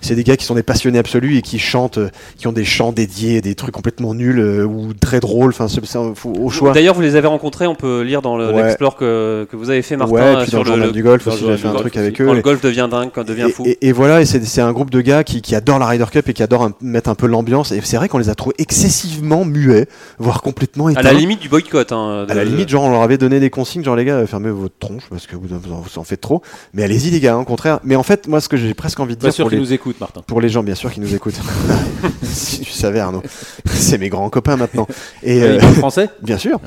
C'est des gars qui sont des passionnés absolus et qui chantent, qui ont des chants dédiés, des trucs complètement nuls euh, ou très drôles. Enfin, c'est c'est un- faut- au choix. D'ailleurs, vous les avez rencontrés, on peut lire dans le- Ouais. l'explore que, que vous avez fait, Martin, ouais, et puis sur dans le journal le, du golf aussi, j'ai fait un golf truc avec eux. Quand et- le golf devient dingue, quand devient et, fou. et- et voilà, et c'est c'est un groupe de gars qui, qui adorent la Ryder Cup et qui adorent un- mettre un peu l'ambiance. Et c'est vrai qu'on les a trouvés excessivement muets, voire complètement éteints. à la limite du boycott. hein, À la limite, genre, on leur avait donné des consignes, genre, les gars, euh, fermez votre tronche parce que vous, vous en, vous en faites trop. Mais allez-y, les gars, au contraire. Mais en fait, moi, ce que j'ai presque envie de Pas dire sûr pour qu'ils les, nous écoutent, Martin. pour les gens, bien sûr, qui nous écoutent. si tu savais, Arnaud. C'est mes grands copains maintenant. Et, euh, Ils français bien sûr.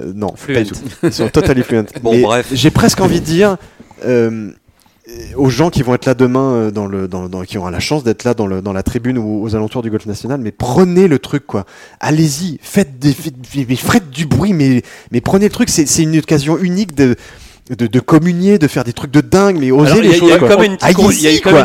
Euh, non, Fluent. pas du tout. Ils sont totally fluent. Bon, Mais bref. J'ai presque envie de dire euh, aux gens qui vont être là demain, euh, dans le, dans, dans- qui auront la chance d'être là dans, le, dans la tribune ou aux alentours du golf national, mais prenez le truc, quoi. Allez-y, faites, des, faites, du bruit, mais, mais prenez le truc. C'est une occasion unique de. De, de communier, de faire des trucs de dingue, mais osez Alors, il y les a- choses. y a eu Allez-y, quand quoi. même une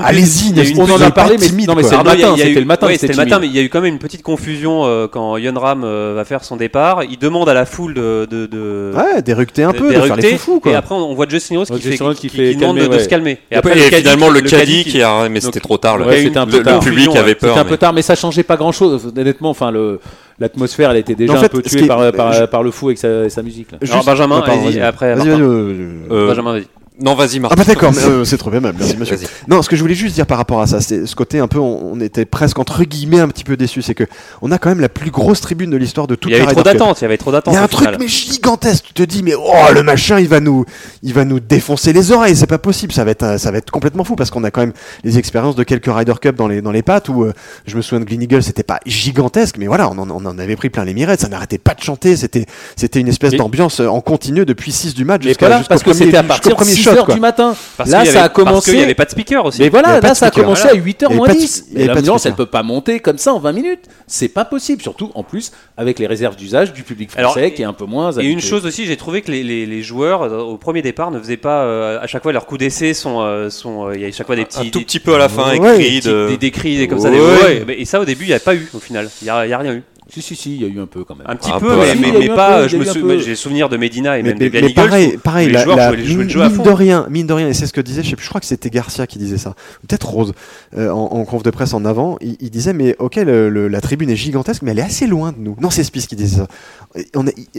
Allez-y, on en a parlé, mais timide, non, mais quoi. c'est le matin, c'était le matin, ouais, c'était c'était le timide. matin, mais il y a eu quand même une petite confusion euh, quand Yon Ram euh, va faire son départ. Il demande à la foule de, de, de- Ouais, d'éructer un peu, de d'éructer, faire les foufous, quoi. Et après, on voit Justin Rose qui, fait, demande de, de se calmer. Et après, le finalement, le caddie qui- a. Mais c'était trop tard. le- public avait peur. C'était un peu tard, mais ça changeait pas grand chose. Honnêtement, enfin, le, l'atmosphère, elle était déjà En un peu tuée qui est- par, par, je- par le fou avec sa, sa musique. Là. Alors, Benjamin, pardon, allez-y, vas-y. et après, Vas-y, Martin. vas-y, euh, Euh, Benjamin, vas-y. Non, vas-y, Ah Martin. bah d'accord, mais, euh, c'est trop bien, merci monsieur. Vas-y. Non, ce que je voulais juste dire par rapport à ça, c'est ce côté un peu, on, on était presque entre guillemets un petit peu déçus, c'est que on a quand même la plus grosse tribune de l'histoire de toute Il y la avait trop d'attentes, il y avait trop Il d'attentes. y a un truc final. mais gigantesque. Tu te dis mais oh le machin il va nous il va nous défoncer les oreilles. C'est pas possible. Ça va être un- ça va être complètement fou parce qu'on a quand même les expériences de quelques Ryder Cup dans les dans les pattes où euh, je me souviens de Glen Eagle c'était pas gigantesque mais voilà on en, on en avait pris plein les mirettes. Ça n'arrêtait pas de chanter. C'était c'était une espèce d'ambiance euh, en continu depuis 6 du match Mais jusqu'à voilà, jusqu'au parce que premier- c'était à jusqu'au partir de premier 6 shot, heures quoi. du matin. Parce Là, ça avait- a Parce qu'il commencé. n'y avait pas de speaker aussi. Mais voilà, là ça a commencé voilà. à 8h Il y avait moins pas de- 10. il y avait Et pas de l'ambiance, speaker. elle peut pas monter comme ça en 20 minutes. C'est pas possible, surtout en plus avec les réserves d'usage du public Alors, français qui est un peu moins. Et une chose aussi, j'ai trouvé que les, les- les joueurs euh, au premier départ ne faisaient pas euh, à chaque fois leur coup d'essai sont euh, sont euh, il y a à chaque fois des petits Un tout petit peu à la fin, écrit des, de. des, des cris des- comme ça et ça au début il n'y a pas eu au final il y a, il y a rien eu Si, si, si, il y a eu un peu quand même. un petit Un peu, peu, mais, pas peu, je j'ai souvenir de Medina et Mais, même mais- de Glen mais Eagles, pareil, pareil, les la- joueurs la- jouaient, jouaient le jeu à mine fond de rien, mine de rien, et c'est ce que disait, je sais plus, je crois que c'était Garcia qui disait ça, peut-être Rose, euh, en, en conf de presse en avant, il, il disait mais ok, le- le- la tribune est gigantesque, mais elle est assez loin de nous. Non, c'est Spice qui disait ça.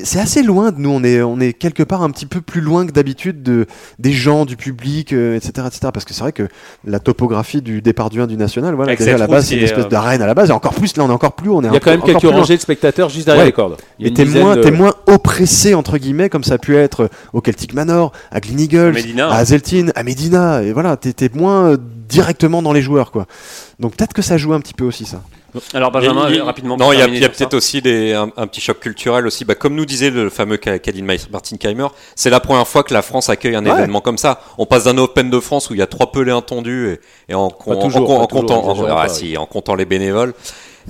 C'est assez loin de nous, on est, on est quelque part un petit peu plus loin que d'habitude de, des gens, du public, euh, etc., etc. Parce que c'est vrai que la topographie du départ du 1 du national, voilà, Avec déjà à la base, c'est une espèce euh, d'arène à la base, et encore plus, là on est encore plus, on est Il y a quand même encore quelques rangées de spectateurs juste derrière Ouais. les cordes. Il y une t'es moins, de- moins oppressé entre guillemets comme ça a pu être au Celtic Manor, à Glen Eagles, À à Hazeltine, à Medina, et voilà, t'es t'es moins euh, directement dans les joueurs quoi. Donc peut-être que ça joue un petit peu aussi ça. alors Benjamin Il euh, rapidement Non, il y a, peut-être aussi des, un, un petit choc culturel aussi. Bah, comme nous disait le fameux Ka- Kadin Ma- Martin Keimer, c'est la première fois que la France accueille un Ouais. événement comme ça. On passe d'un Open de France où il y a trois pelés intendus et, et en, Pas en- toujours, en- pas en toujours, comptant, en- exagérons ah, pas, si, en comptant les bénévoles.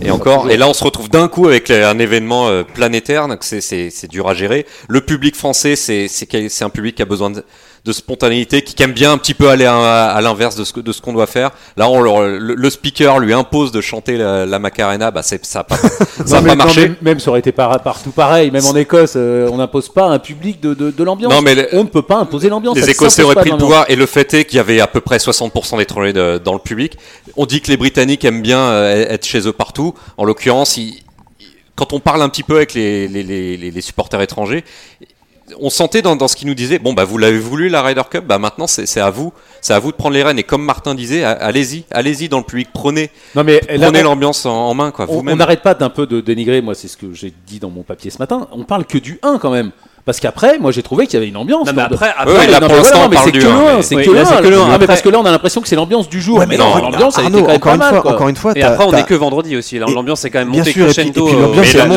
Et encore, et là on se retrouve d'un coup avec un événement euh, planétaire, donc c'est- dur à gérer. Le public français, c'est un public qui a besoin de, de spontanéité, qui aime bien un petit peu aller à, à l'inverse de ce, que- de ce qu'on doit faire. Là, on, leur- le, le speaker lui impose de chanter la, la Macarena, bah c'est- ça n'a pas, ça a Non, mais- pas marché. mais même ça aurait été par- partout pareil. Même en Écosse, euh, on n'impose pas un public de, de, de l'ambiance. Non, mais le- on ne peut pas imposer l'ambiance. Les Écossais auraient pris le pouvoir et le fait est qu'il y avait à peu près 60% d'étrangers dans le public. On dit que les Britanniques aiment bien euh, être chez eux partout. En l'occurrence, ils- quand on parle un petit peu avec les- les- les- les supporters étrangers, on sentait dans, dans ce qu'ils nous disaient, bon bah vous l'avez voulu la Ryder Cup, bah maintenant c'est à vous, c'est à vous de prendre les rênes. Et comme Martin disait, allez-y, allez-y dans le public, prenez, Non, mais là, prenez l'ambiance en, en main quoi. on n'arrête pas d'un peu de dénigrer. Moi, c'est ce que j'ai dit dans mon papier ce matin. On parle que du 1 quand même. Parce qu'après, moi j'ai trouvé qu'il y avait une ambiance. Non, mais après, après ouais, là, non, pour mais l'instant, voilà, mais c'est du que un, le 1, mais- c'est Oui, que le là, c'est 1. que le un. Ah, mais Après- parce que là on a l'impression que c'est l'ambiance du jour. Ouais, mais mais non, non, l'ambiance elle Arnaud, était quand même encore pas une mal. fois, encore une fois, Et après, on t'as- est que vendredi aussi. L'ambiance est quand même bien montée crescendo. euh, c'est la- non,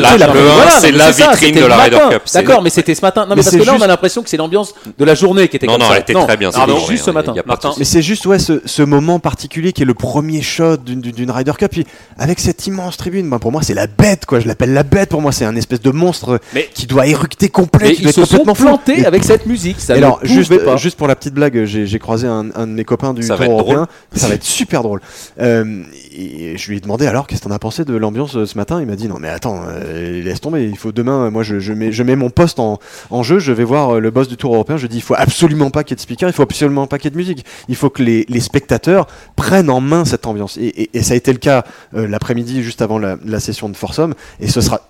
vitrine de la Ryder. Cup. D'accord, mais c'était ce matin. Non, mais, parce que là, on a l'impression que c'est l'ambiance de la journée qui était Non, comme non, ça. elle était très bien, C'était juste ce hein, matin. Mais c'est juste ouais, ce, ce moment particulier qui est le premier shot d'une- Ryder Cup. Puis avec cette immense tribune, ben, pour moi, c'est la bête, quoi. Je l'appelle la bête. Pour moi, c'est un espèce de monstre qui doit éructer complet. Doit ils se sont fou. plantés avec cette musique. Ça Et ne alors, juste, pouvait pas. juste pour la petite blague, j'ai croisé un, un de mes copains du Ça Tour européen. Ça va être super drôle. Euh, et je lui ai demandé alors qu'est-ce que t'en as pensé de l'ambiance euh, ce matin? Il m'a dit non mais attends, euh, laisse tomber. Il faut demain. Moi, je, je mets, je mets mon poste en, en jeu. Je vais voir le boss du Tour européen. Je dis il faut absolument pas qu'il y ait de speaker. Il faut absolument pas qu'il y ait de musique. Il faut que les, les spectateurs prennent en main cette ambiance. Et, et- et ça a été le cas euh, l'après-midi juste avant la, la session de Forsum. Et ce sera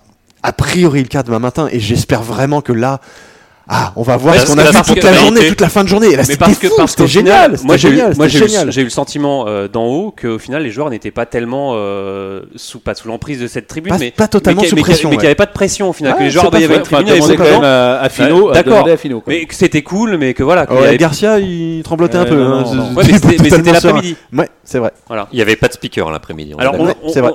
a priori le cas demain matin. Et j'espère vraiment que là. Ah, on va voir Parce ce qu'on a vu toute la journée, toute la fin de journée. Là, Mais c'était parce que fou, parce c'était génial. moi j'ai eu, génial, moi j'ai eu, génial. j'ai eu le sentiment euh, d'en haut qu'au final les joueurs n'étaient pas tellement euh, sous pas sous l'emprise de cette tribune, Pas- mais pas totalement mais, sous mais pression, mais qu'il n'y ouais. avait pas de pression au final, que les joueurs il y avait une tribune, il y avait quand même à, à Fino, Ouais, d'accord. mais que c'était cool, mais que voilà. Ouais, Garcia, il tremblotait un Ouais, peu. hein. Ouais, mais c'était l'après-midi. Ouais, c'est vrai. Voilà. Il n'y avait pas de speaker l'après-midi. Alors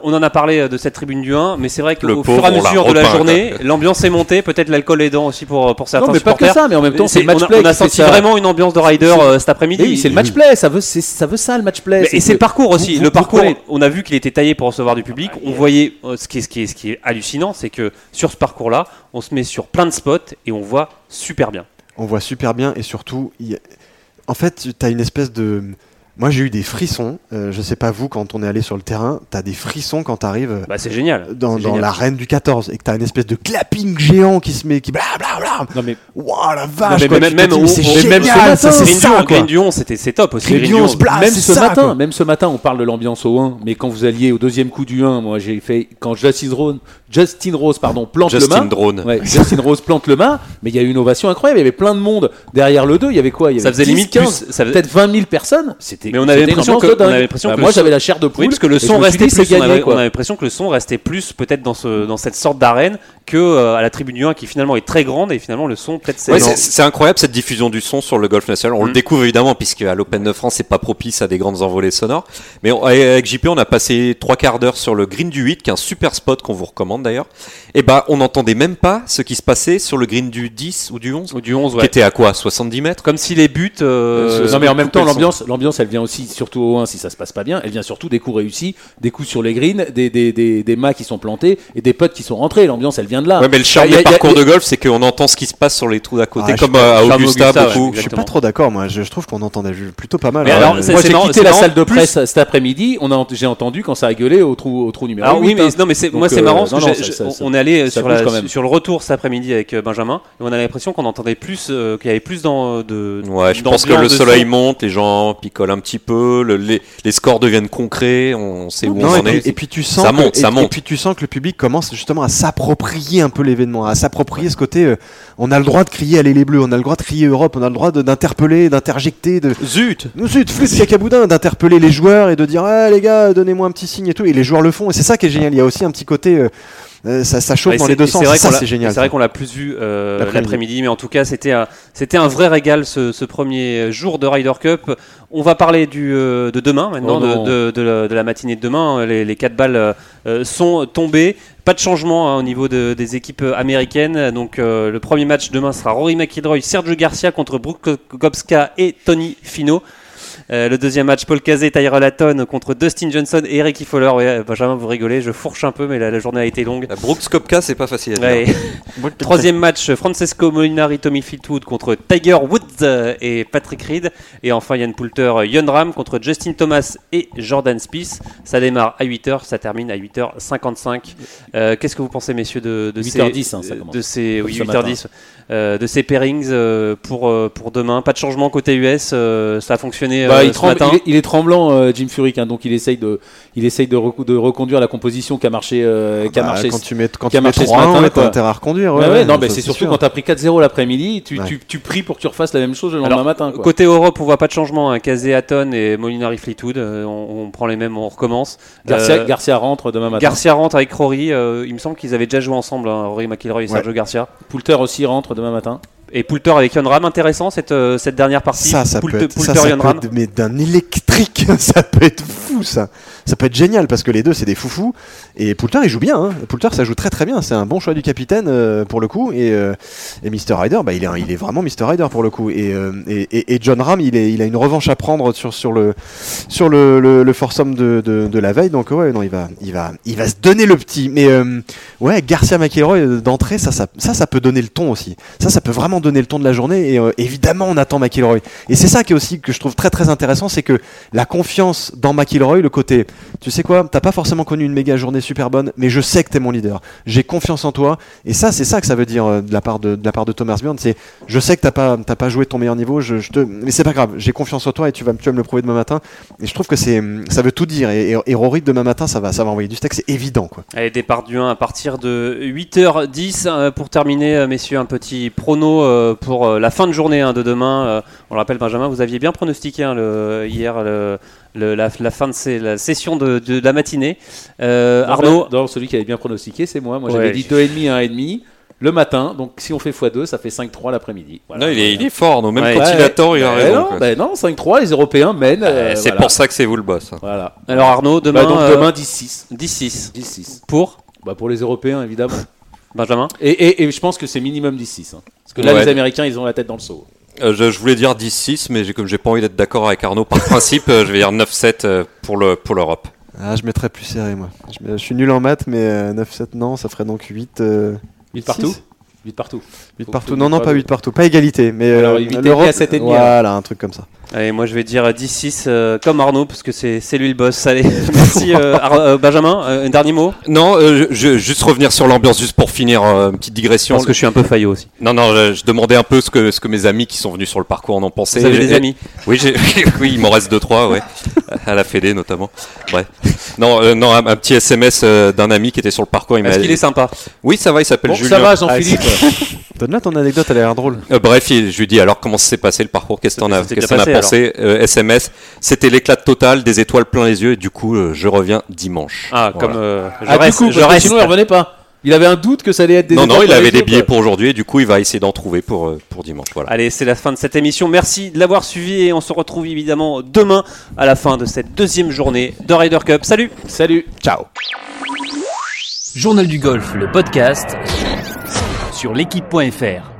on, en a parlé euh, de cette tribune du 1, mais c'est vrai qu'au fur et à mesure de la journée, l'ambiance est montée, peut-être l'alcool aidant aussi pour, pour certains pas que ça, mais en même temps, c'est le C'est- on match a, play. on a qui fait senti ça. vraiment une ambiance de rider euh, cet après-midi. Oui, c'est le match play, ça veut, c'est- ça veut ça le match play. Mais- et c'est le parcours aussi. vous- le vous parcours, prenez- on a vu qu'il était taillé pour recevoir du public. On voyait euh, ce qui est, ce qui est, ce qui est hallucinant, c'est que sur ce parcours-là, on se met sur plein de spots et on voit super bien. On voit super bien et surtout, il y a- en fait, tu as une espèce de. Moi, j'ai eu des frissons. euh, je sais pas vous, quand on est allé sur le terrain, tu as des frissons quand tu arrives Bah, c'est génial. dans, dans l'arène du 14 et que tu as une espèce de clapping géant qui se met, qui blablabla. Non, mais Waouh, la Non, vache, mais quoi, même, te même, mais c'est génial, même ce matin, ça, c'est ça, quoi. Dion, c'était c'est top aussi. Dion, même c'est ce ça, matin, quoi. même ce matin, on parle de l'ambiance au 1, mais quand vous alliez au deuxième coup du 1, moi j'ai fait quand Justin Rose, Justin Rose pardon, plante Justin le mât. Drone. Ouais, Justin Rose plante le mât, mais il y a eu une ovation incroyable. Il y avait plein de monde derrière le 2. Il y avait quoi Il y avait Ça faisait 10, limite 15, plus- ça faisait- peut-être 20 000 personnes. C'était. Mais on avait l'impression ambiance que- de dingue. on avait l'impression Bah, que moi j'avais la chair de poule. Oui, parce que le son restait plus. On gagné, avait, on avait l'impression que le son restait plus peut-être dans, ce, dans cette sorte d'arène que euh, à la tribune du 1 qui finalement est très grande et finalement le son peut-être c'est. Ouais, c'est c'est incroyable cette diffusion du son sur le golf national. On Mm. le découvre évidemment puisque à l'Open de France c'est pas propice à des grandes envolées sonores. Mais on- avec JP on a passé trois quarts d'heure sur le green du 8 qui est un super spot qu'on vous recommande d'ailleurs. Et bah on n'entendait même pas ce qui se passait sur le green du 10 ou du 11 Ou du 11, qui ouais. était à quoi? 70 mètres? Comme si les buts. euh, non mais en même temps l'ambiance l'ambiance elle vient aussi surtout au 1 si ça se passe pas bien elle vient surtout des coups réussis des coups sur les greens des, des, des, des mâts qui sont plantés et des potes qui sont rentrés l'ambiance elle vient de là Ouais mais le charme Il y a- des il y a- parcours a- de golf c'est qu'on entend ce qui se passe sur les trous d'à côté Ah, je comme euh, à Augusta, ouais, beaucoup. Je suis pas trop d'accord, moi. Je, je trouve qu'on entendait plutôt pas mal. Mais alors, Euh, c'est- moi j'ai marrant- quitté la salle de plus- presse cet après-midi on a j'ai entendu quand ça a gueulé au trou au trou numéro Alors oui, 8, mais hein. non, mais c'est moi c'est euh, marrant on- est allé sur, le retour cet après-midi avec euh, Benjamin et on a l'impression qu'on entendait plus euh, qu'il y avait plus dans de Ouais, je pense que le soleil monte, les gens picolent un petit peu, le- les, les scores deviennent concrets, on sait où Non, on en puis, est. et puis tu sens Ça que, monte, et, ça et monte. puis tu sens que le public commence justement à s'approprier un peu l'événement, à s'approprier ce côté. euh, on a le droit de crier allez les bleus, on a le droit de crier Europe, on a le droit d'interpeller, d'interjecter, de Zut nous zut, flûte cacaboudin, d'interpeller les joueurs et de dire ah les gars donnez-moi un petit signe et tout. Et les joueurs le font et c'est ça qui est génial. Il y a aussi un petit côté euh, euh, ça, ça chauffe Ouais, dans les deux sens. C'est vrai qu'on l'a- c'est génial. C'est vrai qu'on l'a plus vu euh, L'après-midi. mais en tout cas c'était un, c'était un vrai régal ce, ce premier jour de Ryder Cup. On va parler du, euh, de demain maintenant, Oh de, non. de- de la, de la matinée de demain. Les, les quatre balles sont tombées. Pas de changement hein, au niveau de- des équipes américaines. Donc euh, le premier match demain sera Rory McIlroy, Sergio Garcia contre Brooke Koepka et Tony Fino. Euh, le deuxième match, Paul Cazé, Tyrell Hatton contre Dustin Johnson et Ricky Fowler. Ouais, Benjamin, vous rigolez, je fourche un peu, mais la, la journée a été longue. La Brooks Kopka, c'est pas facile à dire. Ouais. Troisième match, Francesco Molinari, Tommy Fleetwood contre Tiger Woods euh, et Patrick Reed. Et enfin, Yann Poulter, euh, Jon Ram contre Justin Thomas et Jordan Spieth. Ça démarre à 8h, ça termine à 8h55. Euh, Qu'est-ce que vous pensez, messieurs, de, de 8h10, ces, hein, ça de ces, Comme oui, ce 8h10, euh, de ces pairings euh, pour, euh, pour demain? Pas de changement côté US, euh, ça a fonctionné. Bah, il, ce tremble- matin. il est, il est tremblant, euh, Jim Furyk, hein, donc il essaye de, il essaye de, reconduire la composition qui a marché, euh, qui a Bah, marché. quand tu mets, quand tu mets marché ce 3 matin, t'as intérêt à reconduire. Ouais, ouais, ouais, non, mais c'est surtout sûr. quand t'as pris 4-0 l'après-midi, tu, Ouais. tu, tu pries pour que tu refasses la même chose le lendemain Alors, matin. Quoi. Côté Europe, on voit pas de changement. Hein. Kazé, Hatton et Molinari Fleetwood, euh, on, on prend les mêmes, on recommence. Garcia, Euh, Garcia rentre demain matin. Garcia rentre avec Rory. euh, il me semble qu'ils avaient déjà joué ensemble, hein, Rory McIlroy et. Sergio Garcia. Poulter aussi rentre demain matin. Et Poulter avec Yon Ram, intéressant cette, euh, cette dernière partie. Ça, ça Poulter, peut être, ça, Poulter, ça peut être- mais d'un électrique, ça peut être fou, ça. Ça peut être génial parce que les deux, c'est des foufous. Et Poulter, il joue bien. Hein. Poulter, ça joue très très bien. C'est un bon choix du capitaine euh, pour le coup. Et, euh, et Mr. Ryder, bah, il, est, il est vraiment Mr. Ryder pour le coup. Et, euh, et, John Ram, il, est, il a une revanche à prendre sur, sur le, sur le, le, le foursome de, de, de la veille. Donc, ouais, non, il va, il, va, il va se donner le petit. Mais ouais, Garcia McIlroy euh, d'entrée, ça, ça, ça, ça peut donner le ton aussi. Ça, ça peut vraiment donner le ton de la journée. Et euh, évidemment, on attend McIlroy. Et c'est ça qui est aussi que je trouve très très intéressant, c'est que la confiance dans McIlroy, le côté, tu sais quoi, t'as pas forcément connu une méga journée super bonne, mais je sais que t'es mon leader. J'ai confiance en toi. Et ça, c'est ça que ça veut dire euh, de la part de, la part de Thomas Bjorn, c'est, je sais que t'as pas, t'as pas joué ton meilleur niveau, je, te, mais c'est pas grave. J'ai confiance en toi et tu vas, tu vas me le prouver demain matin. Et je trouve que c'est, ça veut tout dire. Et, et, Rory demain matin, ça va, ça va envoyer du steak, c'est évident quoi. Allez, départ du 1 à partir de 8h10 euh, pour terminer, messieurs, un petit prono euh, pour euh, la fin de journée hein, de demain. Euh, on le rappelle, Benjamin, vous aviez bien pronostiqué hein, le, hier le- le- la, la fin de ces- la session de, de la matinée. Euh, Non, Arnaud, non, celui qui avait bien pronostiqué, c'est moi. Moi, Ouais. j'avais dit 2,5 à 1,5 le matin. Donc, si on fait x2, ça fait 5-3 l'après-midi. Voilà. Non, il est, il est fort, non même Ouais. quand il Ouais. attend, il a Eh raison. non, ben non, 5-3, les Européens mènent. euh, Euh, c'est voilà. pour ça que c'est vous le boss. Voilà. alors Arnaud, demain, Bah, donc, demain 10-6. 10-6 10-6. pour Bah, pour les Européens, évidemment. Benjamin. Et, et, et je pense que c'est minimum 10-6. hein. Parce que là, Ouais. les Américains, ils ont la tête dans le seau. Euh, je, je voulais dire 10-6, mais comme j'ai pas envie d'être d'accord avec Arnaud, par principe, euh, je vais dire 9-7 euh, pour le pour l'Europe. Ah, je mettrais plus serré moi. Je, je suis nul en maths, mais euh, 9-7 non, ça ferait donc 8. euh, 8 partout Six 8 partout. 8 Faut- partout. Non, non, pas pas de- 8 partout. Pas égalité, mais Alors, euh, 8 et demi l'Europe- à 7 et demi, Voilà, un truc comme ça. Allez, moi je vais dire 10-6 euh, comme Arnaud, parce que c'est lui le boss. Allez, merci euh, Ar- euh, Benjamin. Euh, un dernier mot Non, euh, je, je- juste revenir sur l'ambiance, juste pour finir, euh, une petite digression. Parce que je suis un peu faillot aussi. Non, non, je, je demandais un peu ce que, ce que mes amis qui sont venus sur le parcours en ont pensé. Vous avez des amis Oui, oui, il m'en reste deux trois, ouais, à la Fédé notamment. Bref, non, euh, non, un, un petit SMS euh, d'un ami qui était sur le parcours. Il m'a Est-ce qu'il est sympa? Oui, ça va, il s'appelle Bon, Julien. ça va, Jean-Philippe. Donne-là ton anecdote, elle a l'air drôle. Euh, bref, je lui dis alors comment s'est passé le parcours, qu'est-ce que t'en as, Pensé Euh, SMS, c'était l'éclat total, des étoiles plein les yeux, et du coup, euh, je reviens dimanche. Ah, Voilà. comme euh, je ah, reste. du coup, je parce que reste. sinon, il revenait pas. Il avait un doute que ça allait être des Non, non, il avait des billets quoi. pour aujourd'hui, et du coup, il va essayer d'en trouver pour, euh, pour dimanche. Voilà. Allez, c'est la fin de cette émission. Merci de l'avoir suivi et on se retrouve évidemment demain à la fin de cette deuxième journée de Ryder Cup. Salut Salut. Ciao. Journal du golf, le podcast sur l'équipe.fr.